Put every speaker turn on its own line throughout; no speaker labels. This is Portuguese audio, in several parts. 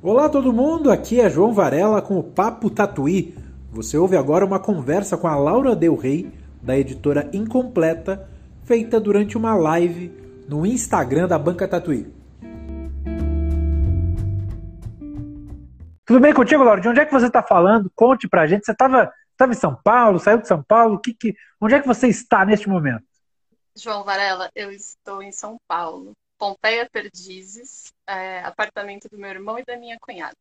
Olá todo mundo, aqui é João Varela com o Papo Tatuí. Você ouve agora uma conversa com a Laura Del Rey, da editora Incompleta, feita durante uma live no Instagram da Banca Tatuí. Tudo bem contigo, Laura? De onde é que você está falando? Conte pra gente. Você estava em São Paulo, saiu de São Paulo? Que, que, onde é que você está neste momento?
João Varela, eu estou em São Paulo. Pompeia Perdizes, é, apartamento do meu irmão e da minha cunhada.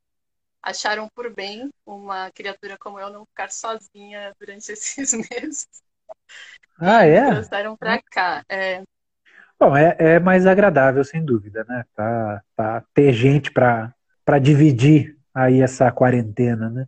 Acharam por bem uma criatura como eu não ficar sozinha durante esses meses.
Ah, é?
Trouxeram para cá. É.
Bom, é, é, mais agradável, sem dúvida, né? Tá, tá ter gente para dividir aí essa quarentena, né?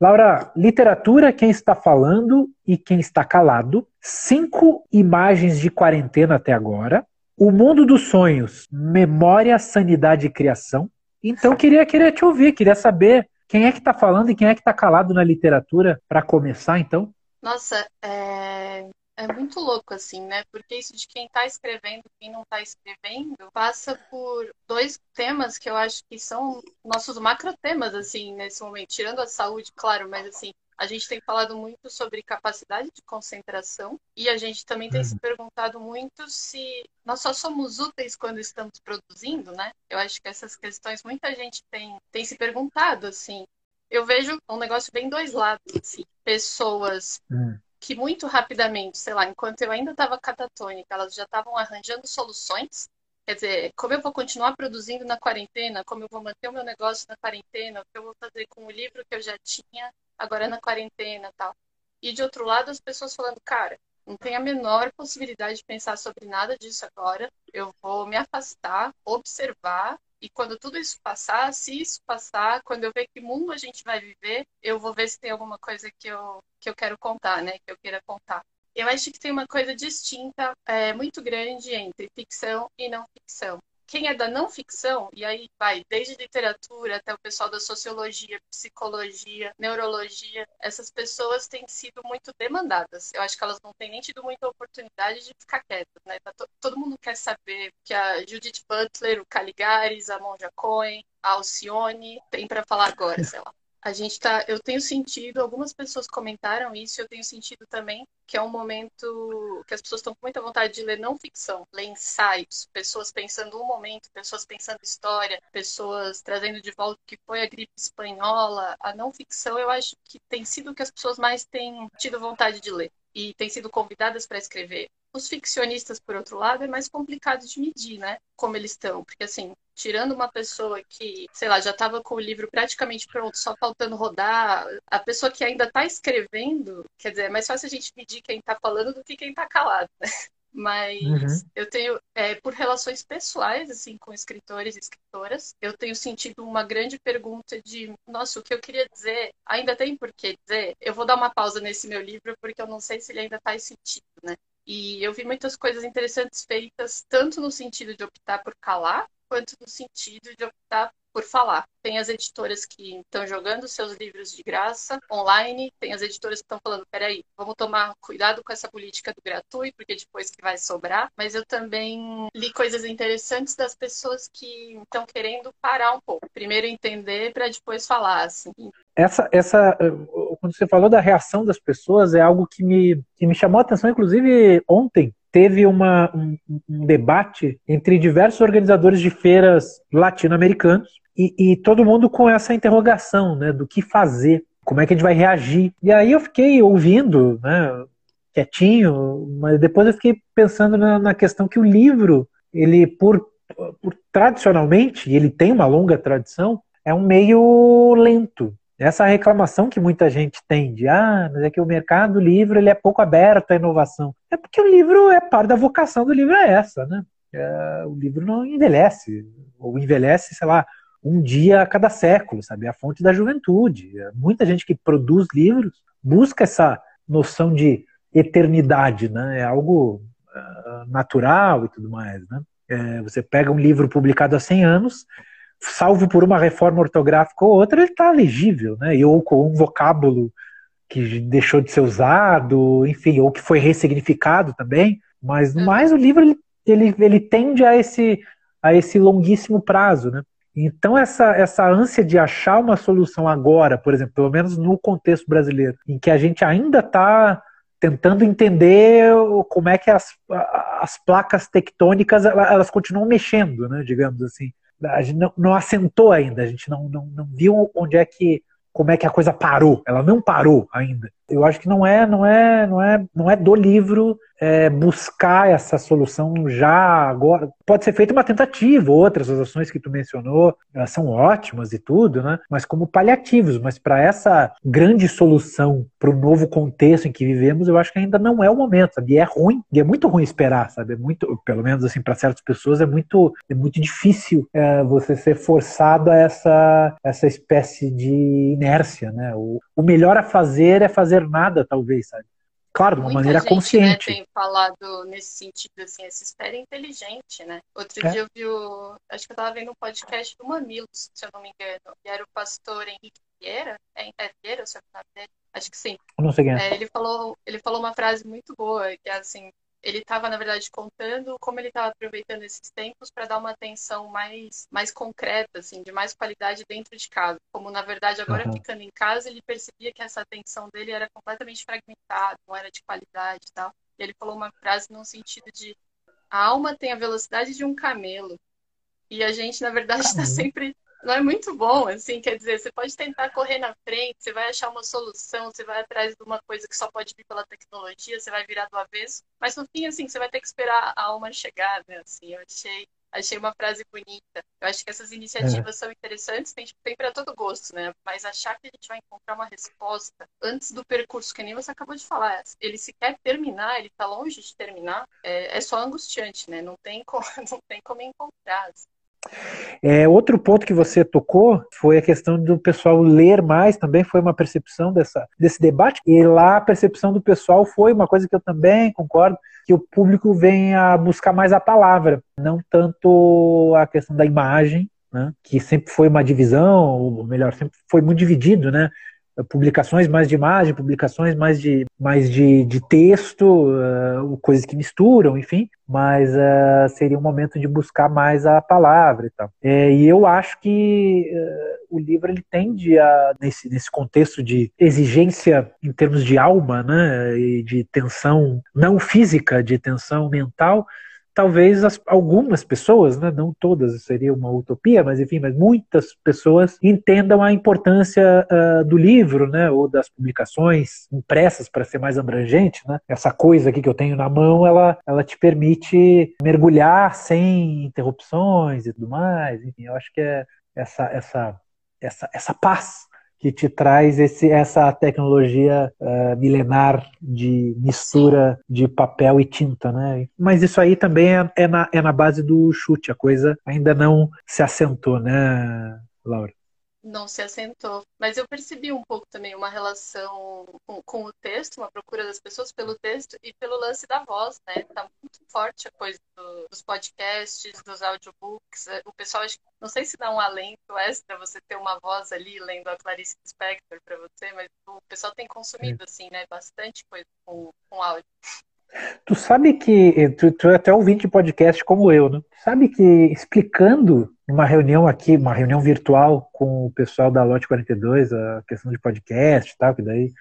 Laura, literatura, quem está falando e quem está calado. Cinco imagens de quarentena até agora. O Mundo dos Sonhos, Memória, Sanidade e Criação. Então, queria, queria te ouvir, queria saber quem é que está falando e quem é que está calado na literatura para começar, então.
Nossa, é... é muito louco, assim, né? Porque isso de quem está escrevendo quem não está escrevendo passa por dois temas que eu acho que são nossos macro temas, assim, nesse momento. Tirando a saúde, claro, mas, assim, a gente tem falado muito sobre capacidade de concentração e a gente também tem uhum. se perguntado muito se nós só somos úteis quando estamos produzindo, né? Eu acho que essas questões muita gente tem, tem se perguntado, assim. Eu vejo um negócio bem dois lados, assim. Pessoas uhum. que muito rapidamente, sei lá, enquanto eu ainda estava catatônica, elas já estavam arranjando soluções Quer dizer, como eu vou continuar produzindo na quarentena, como eu vou manter o meu negócio na quarentena, o que eu vou fazer com o livro que eu já tinha agora na quarentena tal. E de outro lado, as pessoas falando, cara, não tem a menor possibilidade de pensar sobre nada disso agora. Eu vou me afastar, observar, e quando tudo isso passar, se isso passar, quando eu ver que mundo a gente vai viver, eu vou ver se tem alguma coisa que eu, que eu quero contar, né? Que eu queira contar. Eu acho que tem uma coisa distinta, é, muito grande entre ficção e não ficção quem é da não ficção, e aí vai desde literatura até o pessoal da sociologia, psicologia, neurologia, essas pessoas têm sido muito demandadas. Eu acho que elas não têm nem tido muita oportunidade de ficar quietas, né? Tá todo mundo quer saber que a Judith Butler, o Caligares, a Monja Cohen, a Alcione tem para falar agora, sei lá a gente tá, eu tenho sentido, algumas pessoas comentaram isso, eu tenho sentido também que é um momento que as pessoas estão com muita vontade de ler não ficção, ler ensaios, pessoas pensando um momento, pessoas pensando história, pessoas trazendo de volta o que foi a gripe espanhola, a não ficção, eu acho que tem sido o que as pessoas mais têm tido vontade de ler e têm sido convidadas para escrever. Os ficcionistas, por outro lado, é mais complicado de medir, né? Como eles estão. Porque, assim, tirando uma pessoa que, sei lá, já estava com o livro praticamente pronto, só faltando rodar, a pessoa que ainda está escrevendo, quer dizer, é mais fácil a gente medir quem está falando do que quem está calado, né? Mas uhum. eu tenho, é, por relações pessoais, assim, com escritores e escritoras, eu tenho sentido uma grande pergunta de, nossa, o que eu queria dizer ainda tem por que dizer? Eu vou dar uma pausa nesse meu livro porque eu não sei se ele ainda faz sentido, né? E eu vi muitas coisas interessantes feitas, tanto no sentido de optar por calar, quanto no sentido de optar por falar. Tem as editoras que estão jogando seus livros de graça online, tem as editoras que estão falando, peraí, vamos tomar cuidado com essa política do gratuito, porque depois que vai sobrar. Mas eu também li coisas interessantes das pessoas que estão querendo parar um pouco. Primeiro entender para depois falar, assim.
Essa, essa, quando você falou da reação das pessoas, é algo que me, que me chamou a atenção, inclusive ontem, teve uma, um, um, debate entre diversos organizadores de feiras latino-americanos e, e, todo mundo com essa interrogação né, do que fazer, como é que a gente vai reagir. E aí eu fiquei ouvindo, né, quietinho, mas depois eu fiquei pensando na, na questão que o livro, ele por, por tradicionalmente, ele tem uma longa tradição, é um meio lento. Essa reclamação que muita gente tem de ah, mas é que o mercado livre ele é pouco aberto à inovação. É porque o livro é parte da vocação do livro é essa, né? É, o livro não envelhece, ou envelhece, sei lá, um dia a cada século, sabe? É a fonte da juventude. É, muita gente que produz livros busca essa noção de eternidade, né? É algo uh, natural e tudo mais, né? É, você pega um livro publicado há 100 anos, salvo por uma reforma ortográfica ou outra, ele está legível, né? E, ou com um vocábulo que deixou de ser usado, enfim, ou que foi ressignificado também. Mas no mais o livro ele, ele, ele tende a esse, a esse longuíssimo prazo, né? Então, essa, essa ânsia de achar uma solução agora, por exemplo, pelo menos no contexto brasileiro, em que a gente ainda está tentando entender como é que as, as placas tectônicas elas continuam mexendo, né, digamos assim. A gente não, não assentou ainda, a gente não, não, não viu onde é que como é que a coisa parou. Ela não parou ainda. Eu acho que não é, não é, não é, não é do livro é, buscar essa solução já agora. Pode ser feita uma tentativa, outras as ações que tu mencionou são ótimas e tudo, né? Mas como paliativos. Mas para essa grande solução para o novo contexto em que vivemos, eu acho que ainda não é o momento, sabe? E é ruim, e é muito ruim esperar, sabe? É muito, pelo menos assim para certas pessoas é muito, é muito difícil é, você ser forçado a essa essa espécie de inércia, né? O, o melhor a fazer é fazer fazer nada, talvez, sabe? Claro, de uma
Muita
maneira
gente, né,
consciente.
Né, tem falado nesse sentido, assim, essa espera é inteligente, né? Outro é. dia eu vi o. Acho que eu tava vendo um podcast do Mamilos, se eu não me engano. E era o pastor Henrique Vieira. É, é Vieira, se eu não Acho que sim.
Não sei quem
é. é. ele, falou, ele falou uma frase muito boa, que é assim, ele estava, na verdade, contando como ele estava aproveitando esses tempos para dar uma atenção mais, mais concreta, assim, de mais qualidade dentro de casa. Como, na verdade, agora uhum. ficando em casa, ele percebia que essa atenção dele era completamente fragmentada, não era de qualidade e tal. E ele falou uma frase no sentido de a alma tem a velocidade de um camelo. E a gente, na verdade, está sempre não é muito bom, assim, quer dizer, você pode tentar correr na frente, você vai achar uma solução, você vai atrás de uma coisa que só pode vir pela tecnologia, você vai virar do avesso, mas no fim, assim, você vai ter que esperar a alma chegar, né, assim, eu achei, achei uma frase bonita. Eu acho que essas iniciativas é. são interessantes, tem, tem para todo gosto, né, mas achar que a gente vai encontrar uma resposta antes do percurso, que nem você acabou de falar, ele se quer terminar, ele está longe de terminar, é, é, só angustiante, né, não tem como, não tem como encontrar, assim.
É, outro ponto que você tocou foi a questão do pessoal ler mais, também foi uma percepção dessa, desse debate, e lá a percepção do pessoal foi uma coisa que eu também concordo, que o público vem a buscar mais a palavra, não tanto a questão da imagem, né, que sempre foi uma divisão, ou melhor, sempre foi muito dividido, né? Publicações mais de imagem, publicações mais de, mais de, de texto, uh, coisas que misturam, enfim, mas uh, seria um momento de buscar mais a palavra e tal. É, e eu acho que uh, o livro ele tende a, nesse, nesse contexto de exigência em termos de alma, né, e de tensão não física, de tensão mental, talvez as, algumas pessoas, né, não todas, seria uma utopia, mas enfim, mas muitas pessoas entendam a importância uh, do livro, né, ou das publicações impressas para ser mais abrangente, né? Essa coisa aqui que eu tenho na mão, ela, ela te permite mergulhar sem interrupções e tudo mais. Enfim, eu acho que é essa essa essa, essa paz que te traz esse, essa tecnologia uh, milenar de mistura de papel e tinta, né? Mas isso aí também é, é, na, é na base do chute, a coisa ainda não se assentou, né, Laura?
Não se assentou. Mas eu percebi um pouco também uma relação com, com, o texto, uma procura das pessoas pelo texto e pelo lance da voz, né? Tá muito forte a coisa do, dos podcasts, dos audiobooks. O pessoal, não sei se dá um alento extra você ter uma voz ali lendo a Clarice Spector para você, mas o pessoal tem consumido, assim, né? Bastante coisa com, com áudio.
Tu sabe que tu, tu é até ouvinte de podcast como eu, né? Sabe que explicando numa reunião aqui, uma reunião virtual com o pessoal da Lote 42, a questão de podcast e tal, que daí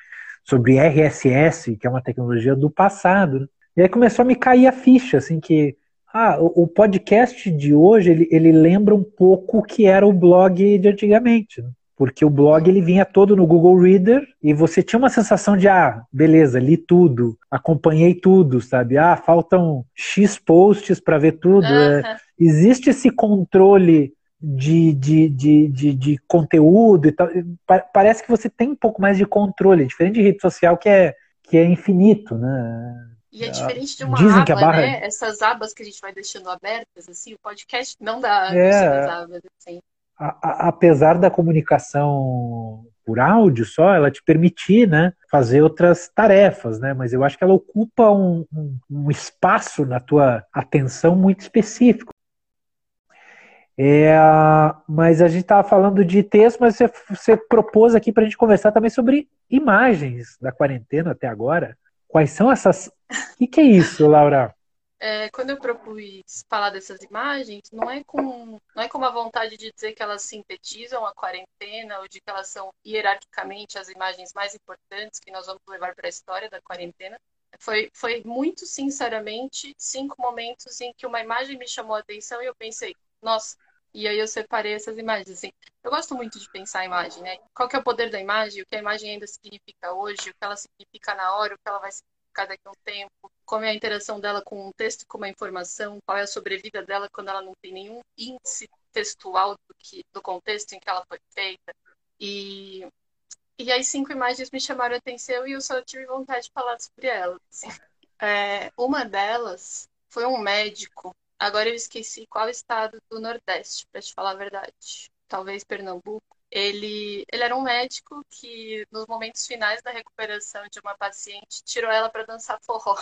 sobre RSS, que é uma tecnologia do passado. Né? E aí começou a me cair a ficha, assim, que ah, o, o podcast de hoje, ele, ele lembra um pouco o que era o blog de antigamente. Né? Porque o blog ele vinha todo no Google Reader e você tinha uma sensação de ah, beleza, li tudo, acompanhei tudo, sabe? Ah, faltam X posts para ver tudo. Uhum. É, existe esse controle de, de, de, de, de conteúdo e tal. Parece que você tem um pouco mais de controle, diferente de rede social que é, que é infinito, né?
E é diferente de uma Dizem aba, barra... né? Essas abas que a gente vai deixando abertas, assim, o podcast não dá é... abas, assim
apesar da comunicação por áudio só, ela te permitir né, fazer outras tarefas, né? Mas eu acho que ela ocupa um, um, um espaço na tua atenção muito específico. É, mas a gente estava falando de texto, mas você, você propôs aqui para a gente conversar também sobre imagens da quarentena até agora. Quais são essas. O que, que é isso, Laura?
É, quando eu propus falar dessas imagens, não é com não é com uma vontade de dizer que elas sintetizam a quarentena ou de que elas são hierarquicamente as imagens mais importantes que nós vamos levar para a história da quarentena. Foi, foi muito sinceramente cinco momentos em que uma imagem me chamou a atenção e eu pensei, nossa, e aí eu separei essas imagens. Assim, eu gosto muito de pensar a imagem, né? Qual que é o poder da imagem, o que a imagem ainda significa hoje, o que ela significa na hora, o que ela vai significar daqui a um tempo, como é a interação dela com um texto, com uma informação, qual é a sobrevida dela quando ela não tem nenhum índice textual do, que, do contexto em que ela foi feita. E, e aí cinco imagens me chamaram a atenção e eu só tive vontade de falar sobre elas. Assim. É, uma delas foi um médico Agora eu esqueci qual estado do Nordeste, para te falar a verdade. Talvez Pernambuco. Ele, ele era um médico que, nos momentos finais da recuperação de uma paciente, tirou ela para dançar forró.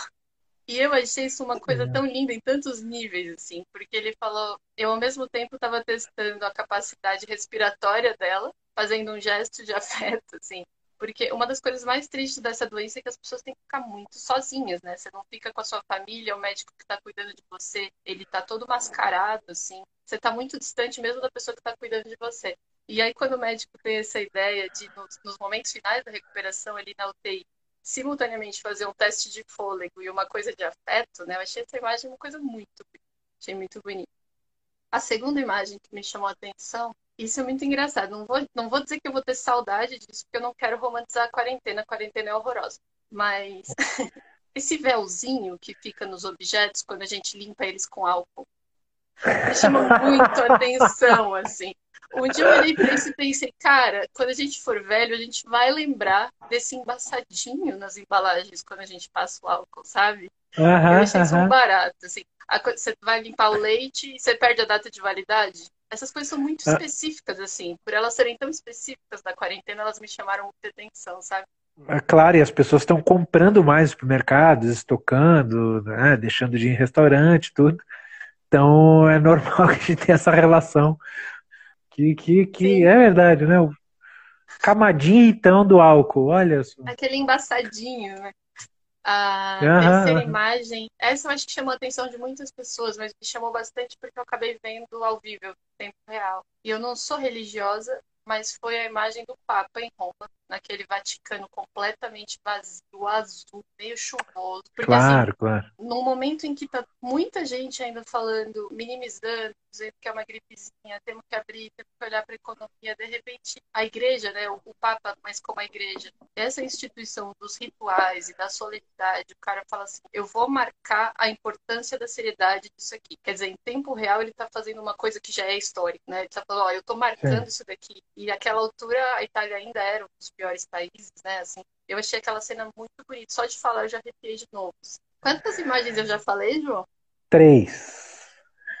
E eu achei isso uma coisa tão linda em tantos níveis, assim, porque ele falou, eu ao mesmo tempo estava testando a capacidade respiratória dela, fazendo um gesto de afeto, assim, porque uma das coisas mais tristes dessa doença é que as pessoas têm que ficar muito sozinhas, né? Você não fica com a sua família, o médico que está cuidando de você, ele tá todo mascarado, assim. Você tá muito distante mesmo da pessoa que está cuidando de você. E aí, quando o médico tem essa ideia de, nos, nos momentos finais da recuperação, ali na UTI, simultaneamente fazer um teste de fôlego e uma coisa de afeto, né? Eu achei essa imagem uma coisa muito, achei muito bonita. A segunda imagem que me chamou a atenção isso é muito engraçado. Não vou, não vou dizer que eu vou ter saudade disso, porque eu não quero romantizar a quarentena. A quarentena é horrorosa. Mas esse véuzinho que fica nos objetos quando a gente limpa eles com álcool me chama muito a atenção, assim. Um dia eu olhei para isso e pensei, cara, quando a gente for velho, a gente vai lembrar desse embaçadinho nas embalagens quando a gente passa o álcool, sabe?
Uhum,
eu achei isso um barato, assim. Você vai limpar o leite e você perde a data de validade. Essas coisas são muito ah. específicas, assim. Por elas serem tão específicas da quarentena, elas me chamaram muita atenção, sabe?
É claro, e as pessoas estão comprando mais supermercados, estocando, né, deixando de ir em restaurante, tudo. Então é normal que a gente tenha essa relação. Que, que, que é verdade, né? O camadinho então do álcool, olha só.
Aquele embaçadinho, né? A uhum. terceira imagem, essa eu acho que chamou a atenção de muitas pessoas, mas me chamou bastante porque eu acabei vendo ao vivo, tempo real. E eu não sou religiosa, mas foi a imagem do Papa em Roma, naquele Vaticano completamente vazio, azul, meio chuvoso. Porque,
claro,
assim,
claro.
Num momento em que tá muita gente ainda falando, minimizando, dizendo que é uma gripezinha, temos que abrir, temos que olhar para a economia, de repente a igreja, né, o, o Papa, mas como a igreja, essa instituição dos rituais e da solenidade, o cara fala assim, eu vou marcar a importância da seriedade disso aqui. Quer dizer, em tempo real ele está fazendo uma coisa que já é histórica, né? Ele está falando, ó, eu estou marcando Sim. isso daqui. E naquela altura a Itália ainda era um dos piores países, né? Assim, eu achei aquela cena muito bonita. Só de falar eu já arrepiei de novo. Quantas imagens eu já falei, João?
Três.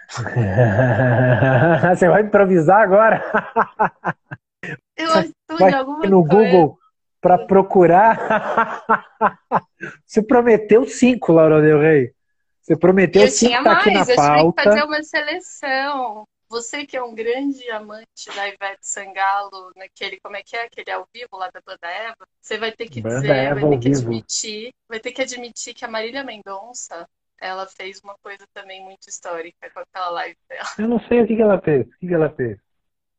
Você vai improvisar agora?
Eu estou vai alguma
no coisa. Google para procurar. Você prometeu cinco, Laura Del Rey. Você prometeu
eu
cinco
tinha
tá
mais,
aqui na
eu
pauta.
que fazer uma seleção. Você que é um grande amante da Ivete Sangalo, naquele, como é que é, aquele ao vivo lá da Banda Eva, você vai ter que
Banda
dizer,
Eva
vai ter que
vivo.
admitir, vai ter que admitir que a Marília Mendonça, ela fez uma coisa também muito histórica com aquela live dela.
Eu não sei o que, que ela fez. O que, que ela fez?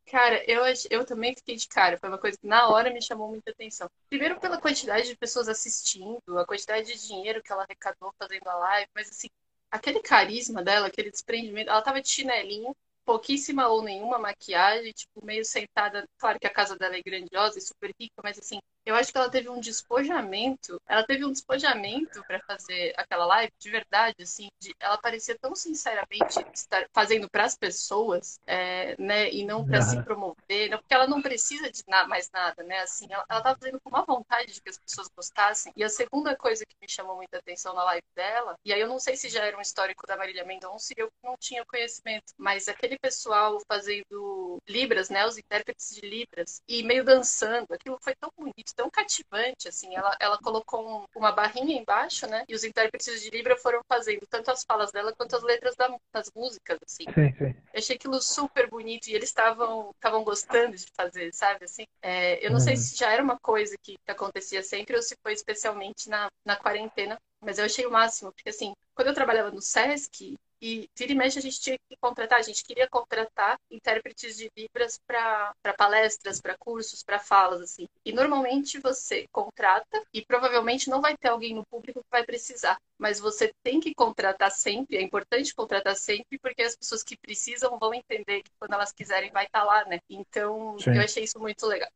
Cara, eu, eu também fiquei de cara. Foi uma coisa que na hora me chamou muita atenção. Primeiro pela quantidade de pessoas assistindo, a quantidade de dinheiro que ela arrecadou fazendo a live, mas assim, aquele carisma dela, aquele desprendimento, ela tava de chinelinho, pouquíssima ou nenhuma maquiagem, tipo, meio sentada. Claro que a casa dela é grandiosa e super rica, mas assim, eu acho que ela teve um despojamento. Ela teve um despojamento para fazer aquela live, de verdade, assim, de, ela parecia tão sinceramente estar fazendo para as pessoas, é, né, e não para se
Aham.
promover, não, porque ela não precisa de na, mais nada, né, assim, ela, ela tava fazendo com uma vontade de que as pessoas gostassem. E a segunda coisa que me chamou muita atenção na live dela, e aí eu não sei se já era um histórico da Marília Mendonça e eu não tinha conhecimento, mas aquele pessoal fazendo Libras, né? Os intérpretes de Libras, e meio dançando. Aquilo foi tão bonito, tão cativante, assim. Ela, ela colocou um, uma barrinha embaixo, né? E os intérpretes de Libra foram fazendo tanto as falas dela quanto as letras da, das músicas, assim.
Sim, sim.
Eu achei aquilo super bonito e eles estavam estavam gostando de fazer, sabe? Assim, é, eu não uhum. sei se já era uma coisa que, que acontecia sempre ou se foi especialmente na, na quarentena, mas eu achei o máximo, porque assim, quando eu trabalhava no SESC, e vira e mexe a gente tinha que contratar, a gente queria contratar intérpretes de Libras para palestras, para cursos, para falas, assim. E normalmente você contrata e provavelmente não vai ter alguém no público que vai precisar. Mas você tem que contratar sempre, é importante contratar sempre, porque as pessoas que precisam vão entender que quando elas quiserem vai estar tá lá, né? Então, Sim. eu achei isso muito legal.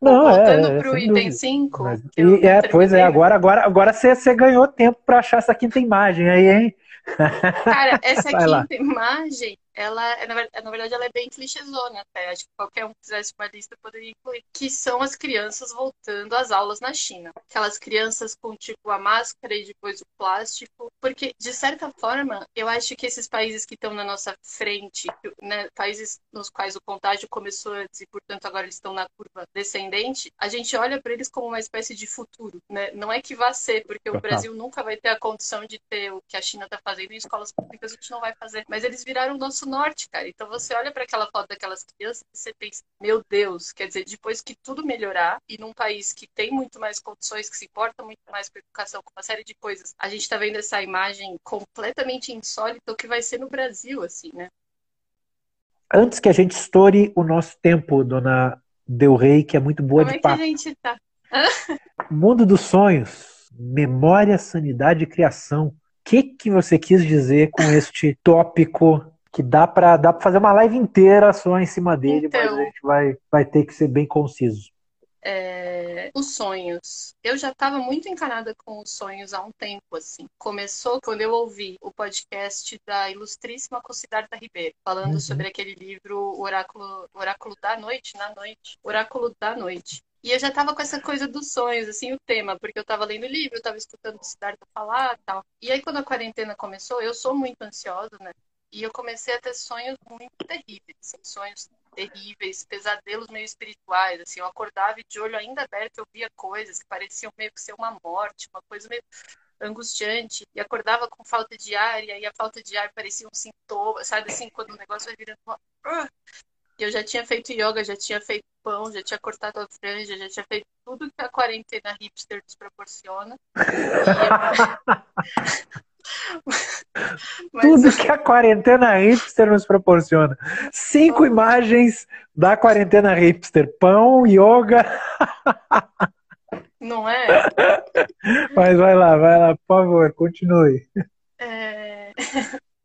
Não,
Voltando
é,
para o item 5.
é, pois é, agora, agora, agora você, você ganhou tempo para achar essa quinta imagem aí, hein?
Cara, essa quinta imagem ela, é, na verdade, ela é bem clichêzona até. Acho que qualquer um que fizesse uma lista poderia incluir. Que são as crianças voltando às aulas na China. Aquelas crianças com, tipo, a máscara e depois o plástico. Porque, de certa forma, eu acho que esses países que estão na nossa frente, né, países nos quais o contágio começou antes e, portanto, agora eles estão na curva descendente, a gente olha para eles como uma espécie de futuro. Né? Não é que vá ser, porque o Brasil nunca vai ter a condição de ter o que a China está fazendo em escolas públicas, a gente não vai fazer. Mas eles viraram o nosso norte, cara. Então você olha para aquela foto daquelas crianças e você pensa, meu Deus, quer dizer, depois que tudo melhorar e num país que tem muito mais condições, que se importa muito mais com a educação, com uma série de coisas, a gente tá vendo essa imagem completamente insólita o que vai ser no Brasil, assim, né?
Antes que a gente estoure o nosso tempo, dona Del Rey, que é muito boa
Como
de
é papo. Que a gente tá?
Mundo dos sonhos, memória, sanidade e criação. O que, que você quis dizer com este tópico que dá para dá pra fazer uma live inteira só em cima dele, então, mas a gente vai, vai ter que ser bem conciso.
É, os sonhos. Eu já estava muito encanada com os sonhos há um tempo, assim. Começou quando eu ouvi o podcast da ilustríssima Considarta Ribeiro, falando uhum. sobre aquele livro o Oráculo, Oráculo da Noite, na noite. Oráculo da Noite. E eu já tava com essa coisa dos sonhos, assim, o tema, porque eu tava lendo livro, eu tava escutando o Siddhartha falar e tal. E aí, quando a quarentena começou, eu sou muito ansiosa, né? E eu comecei a ter sonhos muito terríveis, assim, sonhos terríveis, pesadelos meio espirituais, assim, eu acordava e de olho ainda aberto eu via coisas que pareciam meio que ser uma morte, uma coisa meio angustiante, e acordava com falta de ar, e aí a falta de ar parecia um sintoma, sabe assim, quando o negócio vai virando uma... E eu já tinha feito yoga, já tinha feito pão, já tinha cortado a franja, já tinha feito tudo que a quarentena hipster nos proporciona. E...
Mas... Tudo que a quarentena hipster nos proporciona. Cinco imagens da quarentena hipster: pão, yoga.
Não é?
Mas vai lá, vai lá, por favor, continue.
É...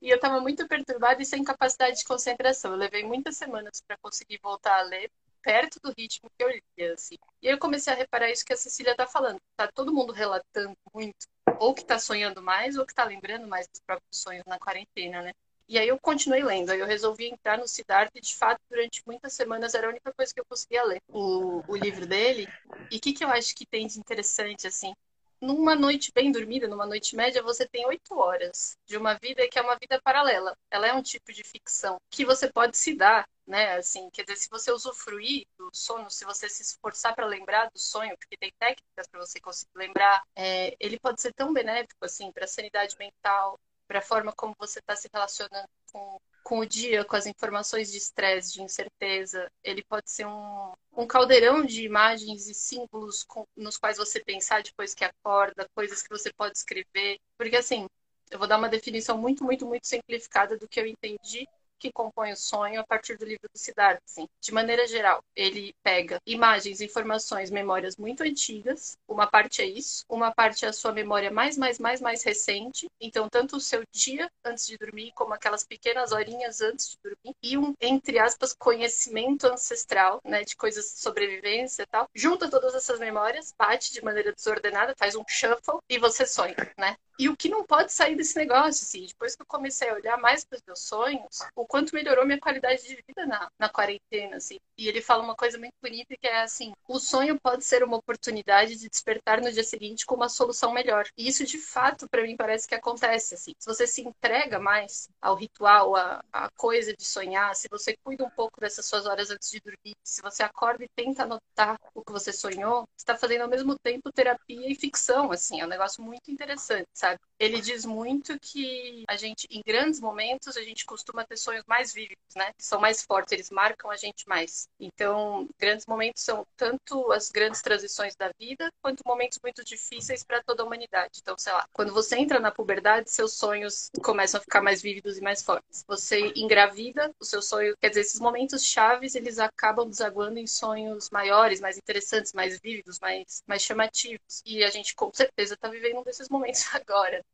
E eu estava muito perturbada e sem capacidade de concentração. Eu levei muitas semanas para conseguir voltar a ler perto do ritmo que eu lia, assim. E eu comecei a reparar isso que a Cecília está falando. Tá todo mundo relatando muito ou que está sonhando mais ou que está lembrando mais dos próprios sonhos na quarentena, né? E aí eu continuei lendo, aí eu resolvi entrar no Siddhartha e de fato durante muitas semanas era a única coisa que eu conseguia ler, o, o livro dele. E o que, que eu acho que tem de interessante, assim? Numa noite bem dormida, numa noite média, você tem oito horas de uma vida que é uma vida paralela. Ela é um tipo de ficção que você pode se dar né? Assim, quer dizer, se você usufruir do sono, se você se esforçar para lembrar do sonho, porque tem técnicas para você conseguir lembrar, é, ele pode ser tão benéfico assim para a sanidade mental, para a forma como você está se relacionando com, com o dia, com as informações de estresse, de incerteza. Ele pode ser um, um caldeirão de imagens e símbolos com, nos quais você pensar depois que acorda, coisas que você pode escrever, porque assim. Eu vou dar uma definição muito, muito, muito simplificada do que eu entendi que compõe o sonho a partir do livro do Siddhartha. Assim. De maneira geral, ele pega imagens, informações, memórias muito antigas. Uma parte é isso, uma parte é a sua memória mais, mais, mais, mais recente. Então, tanto o seu dia antes de dormir, como aquelas pequenas horinhas antes de dormir, e um, entre aspas, conhecimento ancestral, né, de coisas de sobrevivência e tal. Junta todas essas memórias, bate de maneira desordenada, faz um shuffle e você sonha, né? E o que não pode sair desse negócio, assim, depois que eu comecei a olhar mais para os meus sonhos, o quanto melhorou minha qualidade de vida na, na quarentena, assim. E ele fala uma coisa muito bonita que é assim: o sonho pode ser uma oportunidade de despertar no dia seguinte com uma solução melhor. E isso, de fato, para mim parece que acontece, assim. Se você se entrega mais ao ritual, à, coisa de sonhar, se você cuida um pouco dessas suas horas antes de dormir, se você acorda e tenta anotar o que você sonhou, está fazendo ao mesmo tempo terapia e ficção, assim. É um negócio muito interessante, sabe? Ele diz muito que a gente, em grandes momentos, a gente costuma ter sonhos mais vívidos, né? São mais fortes, eles marcam a gente mais. Então, grandes momentos são tanto as grandes transições da vida, quanto momentos muito difíceis para toda a humanidade. Então, sei lá, quando você entra na puberdade, seus sonhos começam a ficar mais vívidos e mais fortes. Você engravida, o seu sonho, quer dizer, esses momentos chaves, eles acabam desaguando em sonhos maiores, mais interessantes, mais vívidos, mais, mais chamativos. E a gente com certeza está vivendo um desses momentos agora.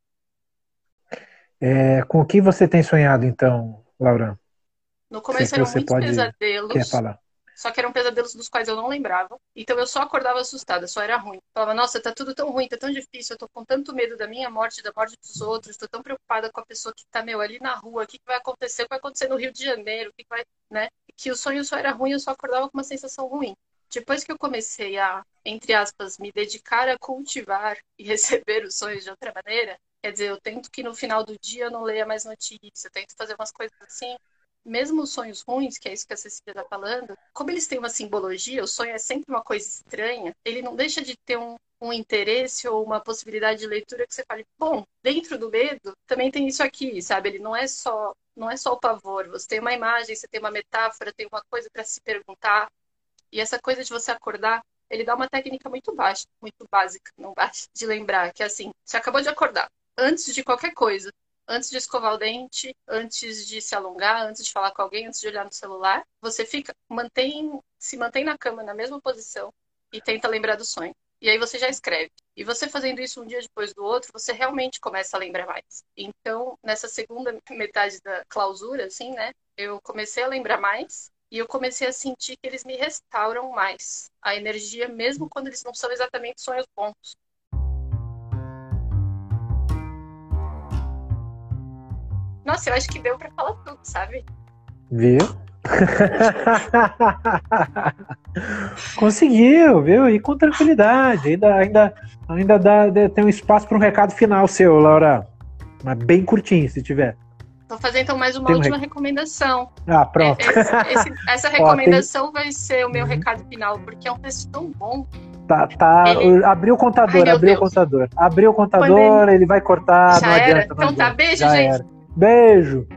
É, com o que você tem sonhado, então, Laura?
No começo eram muitos
pode...
pesadelos.
Quer falar?
Só que eram pesadelos dos quais eu não lembrava. Então eu só acordava assustada, só era ruim. Falava, nossa, tá tudo tão ruim, tá tão difícil, eu tô com tanto medo da minha morte, da morte dos outros, tô tão preocupada com a pessoa que tá, meu, ali na rua, o que, que vai acontecer, o que vai acontecer no Rio de Janeiro, o que, que vai, né? Que o sonho só era ruim, eu só acordava com uma sensação ruim. Depois que eu comecei a, entre aspas, me dedicar a cultivar e receber os sonhos de outra maneira, quer dizer, eu tento que no final do dia eu não leia mais notícia, eu tento fazer umas coisas assim, mesmo os sonhos ruins, que é isso que a Cecília está falando, como eles têm uma simbologia, o sonho é sempre uma coisa estranha, ele não deixa de ter um, um interesse ou uma possibilidade de leitura que você fale, bom, dentro do medo também tem isso aqui, sabe? Ele não é só não é só o pavor, você tem uma imagem, você tem uma metáfora, tem uma coisa para se perguntar, e essa coisa de você acordar, ele dá uma técnica muito baixa, muito básica, não baixa, de lembrar, que é assim, você acabou de acordar, antes de qualquer coisa, antes de escovar o dente, antes de se alongar, antes de falar com alguém, antes de olhar no celular, você fica, mantém, se mantém na cama na mesma posição e tenta lembrar do sonho. E aí você já escreve. E você fazendo isso um dia depois do outro, você realmente começa a lembrar mais. Então, nessa segunda metade da clausura, assim, né, eu comecei a lembrar mais e eu comecei a sentir que eles me restauram mais a energia, mesmo quando eles não são exatamente sonhos bons. Nossa, eu acho que deu para falar tudo, sabe?
Viu? Conseguiu, viu? E com tranquilidade. Ainda, ainda, ainda dá, tem um espaço para um recado final seu, Laura. Mas bem curtinho, se tiver.
Vou fazer então mais uma Tem última um recomendação.
Ah, pronto.
Esse, esse, essa recomendação Ó, tem... vai ser o meu uhum. recado final, porque é um texto tão bom.
Tá, tá. Ele... Abriu o contador, Ai, abriu Deus. o contador. Abriu o contador, ele... ele vai cortar. Já
era. Adianta, então tá, beijo, Já gente. Era.
Beijo.